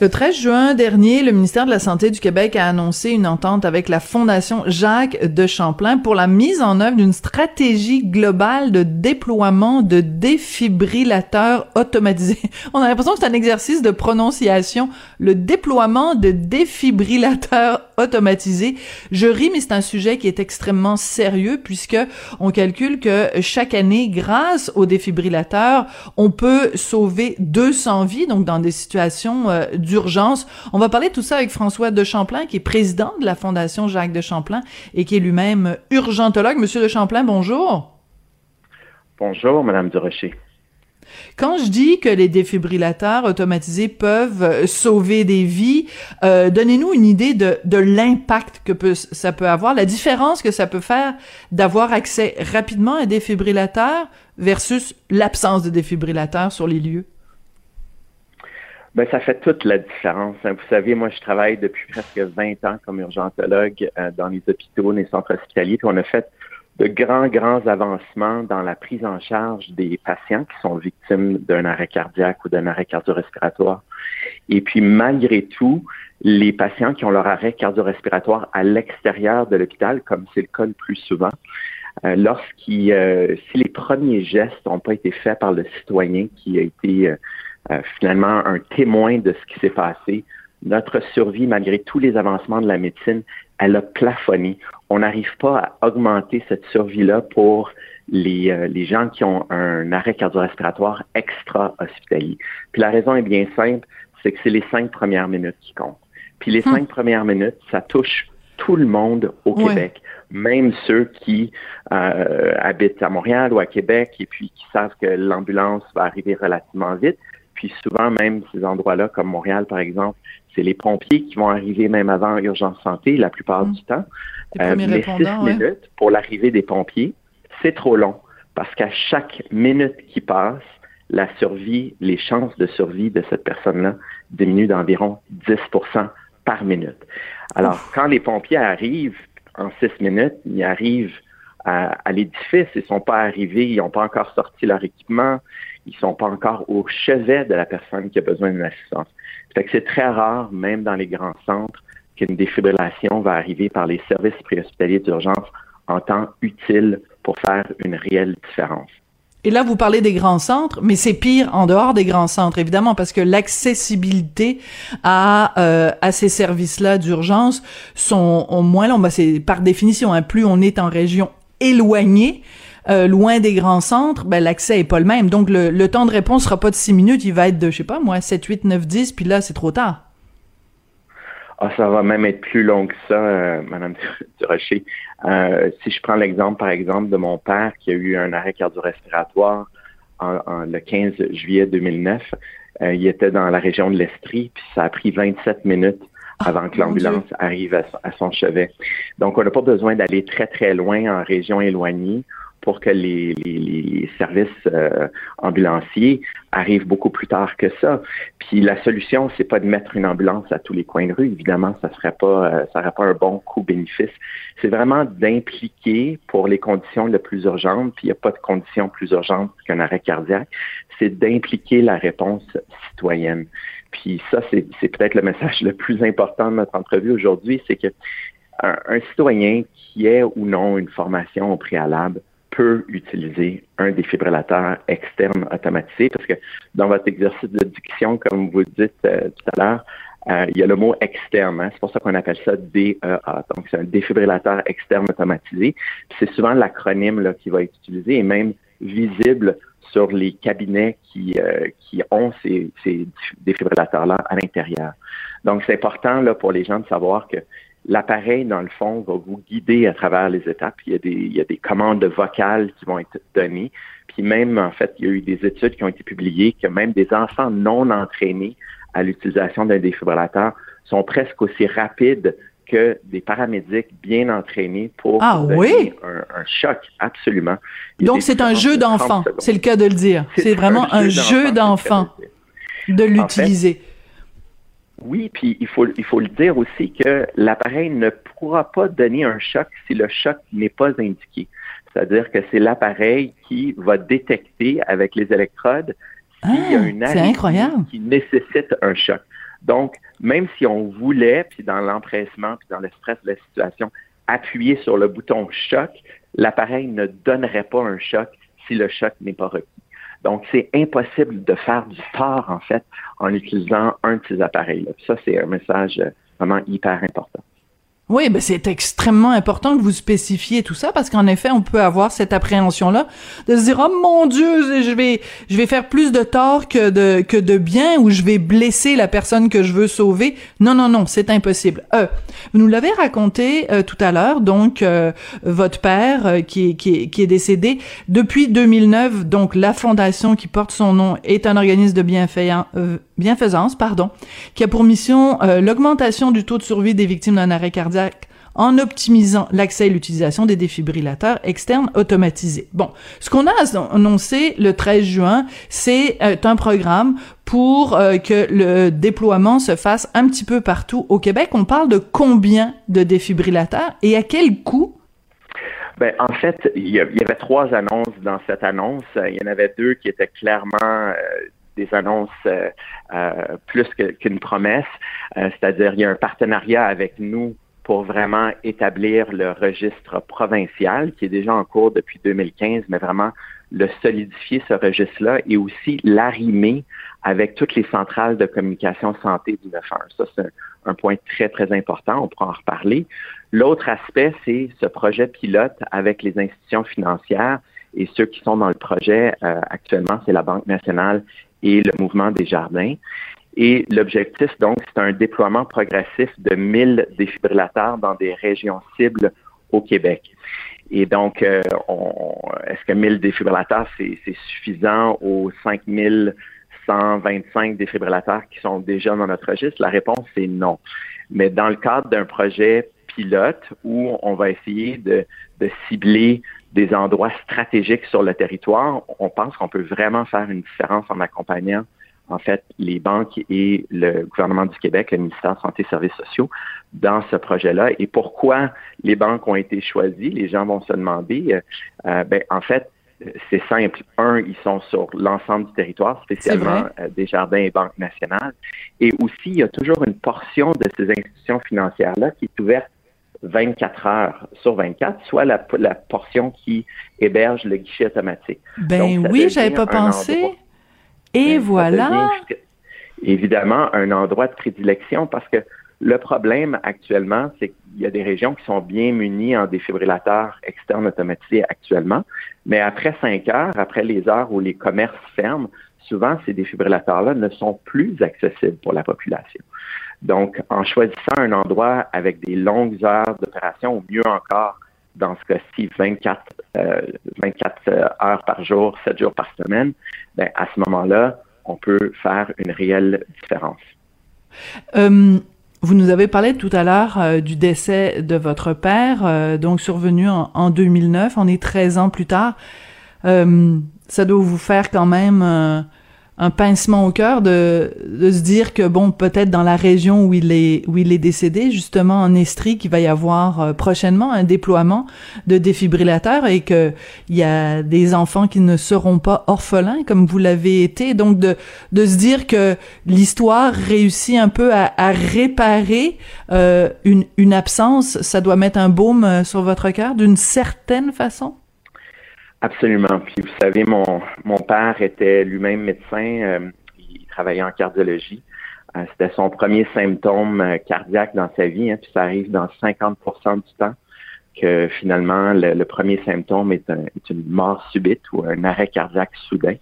Le 13 juin dernier, le ministère de la Santé du Québec a annoncé une entente avec la Fondation Jacques de Champlain pour la mise en œuvre d'une stratégie globale de déploiement de défibrillateurs automatisés. <laughs> On a l'impression que c'est un exercice de prononciation. Le déploiement de défibrillateurs automatisés. Je ris, mais c'est un sujet qui est extrêmement sérieux puisque on calcule que chaque année, grâce aux défibrillateurs, on peut sauver 200 vies, donc dans des situations euh, d'urgence. On va parler de tout ça avec François de Champlain, qui est président de la Fondation Jacques de Champlain et qui est lui-même urgentologue. Monsieur de Champlain, bonjour. Bonjour, Madame Durocher. Quand je dis que les défibrillateurs automatisés peuvent sauver des vies, euh, donnez-nous une idée de, de l'impact que peut, ça peut avoir, la différence que ça peut faire d'avoir accès rapidement à un défibrillateur versus l'absence de défibrillateur sur les lieux. Ben, ça fait toute la différence. Hein. Vous savez, moi, je travaille depuis presque 20 ans comme urgentologue euh, dans les hôpitaux, les centres hospitaliers, puis on a fait de grands, grands avancements dans la prise en charge des patients qui sont victimes d'un arrêt cardiaque ou d'un arrêt cardio-respiratoire. Et puis, malgré tout, les patients qui ont leur arrêt cardio-respiratoire à l'extérieur de l'hôpital, comme c'est le cas le plus souvent, euh, lorsqu'il, euh, si les premiers gestes n'ont pas été faits par le citoyen qui a été euh, finalement un témoin de ce qui s'est passé, notre survie, malgré tous les avancements de la médecine, elle a plafonné. On n'arrive pas à augmenter cette survie-là pour les, les gens qui ont un arrêt cardio-respiratoire extra-hospitalier. Puis la raison est bien simple, c'est que c'est les cinq premières minutes qui comptent. Puis les cinq premières minutes, ça touche tout le monde au Québec, même ceux qui euh, habitent à Montréal ou à Québec et puis qui savent que l'ambulance va arriver relativement vite. Puis souvent, même ces endroits-là, comme Montréal, par exemple, c'est les pompiers qui vont arriver même avant urgence santé la plupart du temps. Euh, mais six minutes pour l'arrivée des pompiers, c'est trop long parce qu'à chaque minute qui passe, la survie, les chances de survie de cette personne-là diminuent d'environ 10% par minute. Alors, quand les pompiers arrivent en six minutes, ils arrivent à, l'édifice, ils ne sont pas arrivés, ils n'ont pas encore sorti leur équipement, ils sont pas encore au chevet de la personne qui a besoin d'une assistance. Que c'est très rare, même dans les grands centres, qu'une défibrillation va arriver par les services préhospitaliers d'urgence en temps utile pour faire une réelle différence. Et là, vous parlez des grands centres, mais c'est pire en dehors des grands centres, évidemment, parce que l'accessibilité à euh, à ces services-là d'urgence sont moins long. Ben, c'est par définition, hein, plus on est en région éloignée, euh, loin des grands centres, ben, l'accès est pas le même. Donc, le, le temps de réponse sera pas de six minutes, il va être de, je sais pas, moi, 7, 8, 9, 10, puis là, c'est trop tard. Ah, ça va même être plus long que ça, euh, Madame <laughs> Durocher. Euh, si je prends l'exemple, par exemple, de mon père qui a eu un arrêt cardio-respiratoire en, le 15 juillet 2009, euh, il était dans la région de l'Estrie, puis ça a pris 27 minutes ah, avant que l'ambulance arrive à, son chevet. Donc, on n'a pas besoin d'aller très, très loin en région éloignée pour que les, les, services euh, ambulanciers arrivent beaucoup plus tard que ça. Puis la solution, c'est pas de mettre une ambulance à tous les coins de rue. Évidemment, ça serait pas, euh, ça serait pas un bon coût-bénéfice. C'est vraiment d'impliquer pour les conditions les plus urgentes. Puis il n'y a pas de conditions plus urgentes qu'un arrêt cardiaque. C'est d'impliquer la réponse citoyenne. Puis ça, c'est, c'est peut-être le message <laughs> le plus important de notre entrevue aujourd'hui, c'est que un, un citoyen qui ait ou non une formation au préalable peut utiliser un défibrillateur externe automatisé parce que dans votre exercice de diction, comme vous dites euh, tout à l'heure, euh, il y a le mot externe. Hein. c'est pour ça qu'on appelle ça DEA. Donc, c'est un défibrillateur externe automatisé. C'est souvent l'acronyme qui va être utilisé et même visible sur les cabinets qui, euh, qui ont ces, ces défibrillateurs-là à l'intérieur. Donc, c'est important là, pour les gens de savoir que l'appareil, dans le fond, va vous guider à travers les étapes. Il y a des, il y a des commandes vocales qui vont être données. Puis même, en fait, il y a eu des études qui ont été publiées que même des enfants non entraînés à l'utilisation d'un défibrillateur sont presque aussi rapides que des paramédics bien entraînés pour ah, oui? un, choc, absolument. Donc c'est un jeu d'enfant, c'est le cas de le dire. C'est vraiment un jeu d'enfant de l'utiliser. Oui, puis il faut, il faut le dire aussi que l'appareil ne pourra pas donner un choc si le choc n'est pas indiqué. C'est-à-dire que c'est l'appareil qui va détecter avec les électrodes s'il y a ah, une incroyable. qui nécessite un choc. Donc, même si on voulait, puis dans l'empressement, puis dans le stress de la situation, appuyer sur le bouton choc, l'appareil ne donnerait pas un choc si le choc n'est pas requis. Donc, c'est impossible de faire du tort, en fait, en utilisant un de ces appareils-là. Ça, c'est un message vraiment hyper important. Oui, ben c'est extrêmement important que vous spécifiez tout ça parce qu'en effet, on peut avoir cette appréhension-là de se dire oh mon Dieu, je vais je vais faire plus de tort que de que de bien ou je vais blesser la personne que je veux sauver. Non non non, c'est impossible. Euh, vous nous l'avez raconté euh, tout à l'heure, donc euh, votre père euh, qui est, qui qui est décédé depuis 2009, donc la fondation qui porte son nom est un organisme de bienfaisance, bienfaisance pardon, qui a pour mission l'augmentation du taux de survie des victimes d'un arrêt cardiaque en optimisant l'accès et l'utilisation des défibrillateurs externes automatisés. Bon, ce qu'on a annoncé le 13 juin, c'est euh, un programme pour euh, que le déploiement se fasse un petit peu partout au Québec. On parle de combien de défibrillateurs et à quel coût? Ben, en fait, il y, avait trois annonces dans cette annonce. Il y en avait deux qui étaient clairement euh, des annonces plus qu'une promesse, c'est-à-dire il y a un partenariat avec nous pour vraiment établir le registre provincial qui est déjà en cours depuis 2015, mais vraiment le solidifier, ce registre-là, et aussi l'arrimer avec toutes les centrales de communication santé du 911. Ça, c'est un, point très, très important. On pourra en reparler. L'autre aspect, c'est ce projet pilote avec les institutions financières et ceux qui sont dans le projet euh, actuellement, c'est la Banque nationale et le mouvement des jardins. Et l'objectif, donc, c'est un déploiement progressif de 1000 défibrillateurs dans des régions cibles au Québec. Et donc, euh, est-ce que 1000 défibrillateurs, c'est suffisant aux 5125 défibrillateurs qui sont déjà dans notre registre? La réponse, c'est non. Mais dans le cadre d'un projet pilote où on va essayer de cibler des endroits stratégiques sur le territoire, on pense qu'on peut vraiment faire une différence en accompagnant en fait, les banques et le gouvernement du Québec, le ministère de la Santé et Services sociaux, dans ce projet-là. Et pourquoi les banques ont été choisies? Les gens vont se demander. Euh, euh, ben, en fait, c'est simple. Un, ils sont sur l'ensemble du territoire, spécialement euh, des jardins et banques nationales. Et aussi, il y a toujours une portion de ces institutions financières-là qui est ouverte 24 heures sur 24, soit la, portion qui héberge le guichet automatique. Ben oui, j'avais pas pensé. Et ben, voilà. évidemment un endroit de prédilection parce que le problème actuellement, c'est qu'il y a des régions qui sont bien munies en défibrillateurs externes automatisés actuellement, mais après cinq heures, après les heures où les commerces ferment, souvent ces défibrillateurs-là ne sont plus accessibles pour la population. Donc, en choisissant un endroit avec des longues heures d'opération, ou mieux encore, dans ce cas-ci, 24, 24 euh, euh, heures par jour, 7 jours par semaine, ben, à ce moment-là, on peut faire une réelle différence. Euh, vous nous avez parlé tout à l'heure du décès de votre père, donc survenu en, en, 2009. On est 13 ans plus tard. ça doit vous faire quand même un pincement au cœur de, de se dire que bon peut-être dans la région où il est où il est décédé justement en Estrie qu'il va y avoir euh, prochainement un déploiement de défibrillateurs et que il y a des enfants qui ne seront pas orphelins comme vous l'avez été. Donc de de se dire que l'histoire réussit un peu à, réparer euh, une une absence ça doit mettre un baume euh, sur votre cœur d'une certaine façon? Absolument. Puis vous savez, mon, mon père était lui-même médecin. Euh, il travaillait en cardiologie. Euh, c'était son premier symptôme euh, cardiaque dans sa vie. Hein, puis ça arrive dans 50% du temps que finalement le, premier symptôme est, est, une mort subite ou un arrêt cardiaque soudain.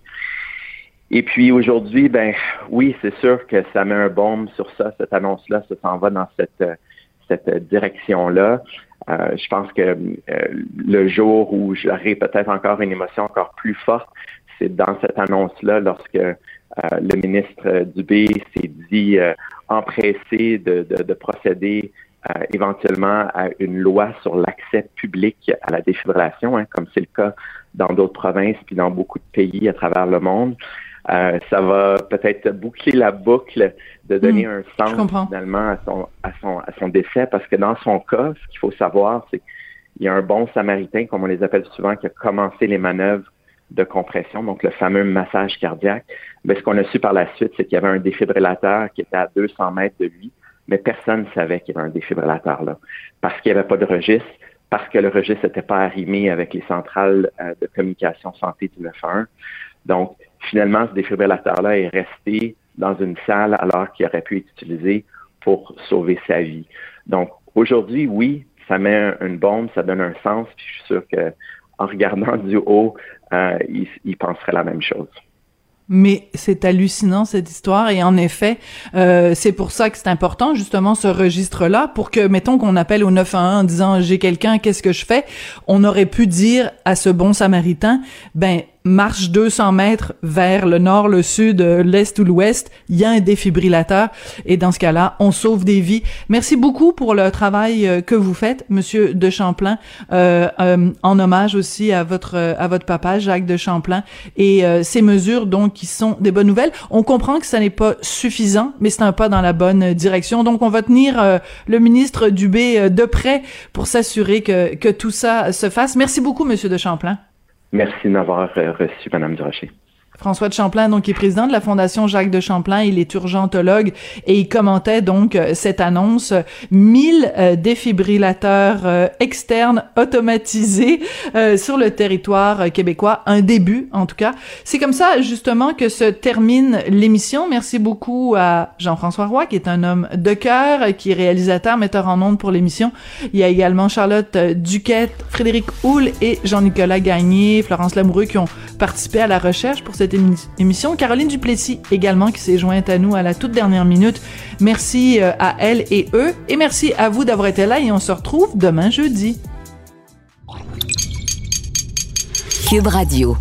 Et puis aujourd'hui, ben oui, c'est sûr que ça met un baume sur ça. Cette annonce-là, ça s'en va dans cette cette direction-là. Euh, je pense que euh, le jour où j'aurai peut-être encore une émotion encore plus forte, c'est dans cette annonce-là, lorsque euh, le ministre Dubé s'est dit empressé de, de, procéder éventuellement à une loi sur l'accès public à la défibrillation, hein, comme c'est le cas dans d'autres provinces puis dans beaucoup de pays à travers le monde. Euh, ça va peut-être boucler la boucle de donner hmm, un sens finalement à son, à, son, à son décès, parce que dans son cas, ce qu'il faut savoir, c'est qu'il y a un bon samaritain, comme on les appelle souvent, qui a commencé les manœuvres de compression, donc le fameux massage cardiaque. Mais ce qu'on a su par la suite, c'est qu'il y avait un défibrillateur qui était à 200 mètres de lui, mais personne ne savait qu'il y avait un défibrillateur là, parce qu'il n'y avait pas de registre, parce que le registre n'était pas arrimé avec les centrales euh, de communication santé du 911. Donc, finalement, ce défibrillateur-là est resté dans une salle alors qu'il aurait pu être utilisé pour sauver sa vie. Donc, aujourd'hui, oui, ça met une bombe, ça donne un sens, puis je suis sûr que en regardant du haut, euh, il, il penserait la même chose. Mais c'est hallucinant cette histoire et en effet, euh, c'est pour ça que c'est important justement ce registre-là pour que mettons qu'on appelle au 911 en disant j'ai quelqu'un, qu'est-ce que je fais On aurait pu dire à ce bon Samaritain, ben marche 200 mètres vers le nord, le sud, l'est ou l'ouest, il y a un défibrillateur et dans ce cas-là, on sauve des vies. Merci beaucoup pour le travail euh, que vous faites, Monsieur de Champlain, euh, euh, en hommage aussi à votre à votre papa Jacques de Champlain et ces mesures donc qui sont des bonnes nouvelles. On comprend que ça n'est pas suffisant, mais c'est un pas dans la bonne direction. Donc on va tenir le ministre Dubé de près pour s'assurer que que tout ça se fasse. Merci beaucoup, Monsieur de Champlain. Merci de m'avoir euh, reçu, Madame Durocher. François de Champlain, donc, est président de la Fondation Jacques de Champlain, il est urgentologue et il commentait donc euh, cette annonce 1000 euh, défibrillateurs euh, externes automatisés sur le territoire québécois, un début en tout cas. C'est comme ça justement que se termine l'émission. Merci beaucoup à Jean-François Roy qui est un homme de cœur, qui est réalisateur, metteur en ondes pour l'émission. Il y a également Charlotte Duquette, Frédéric Houle et Jean-Nicolas Gagné, Florence Lamoureux qui ont participé à la recherche pour cette émission. Caroline Duplessis également qui s'est jointe à nous à la toute dernière minute. Merci euh, à elle et eux et merci à vous d'avoir été là et on se retrouve demain jeudi. Cube Radio.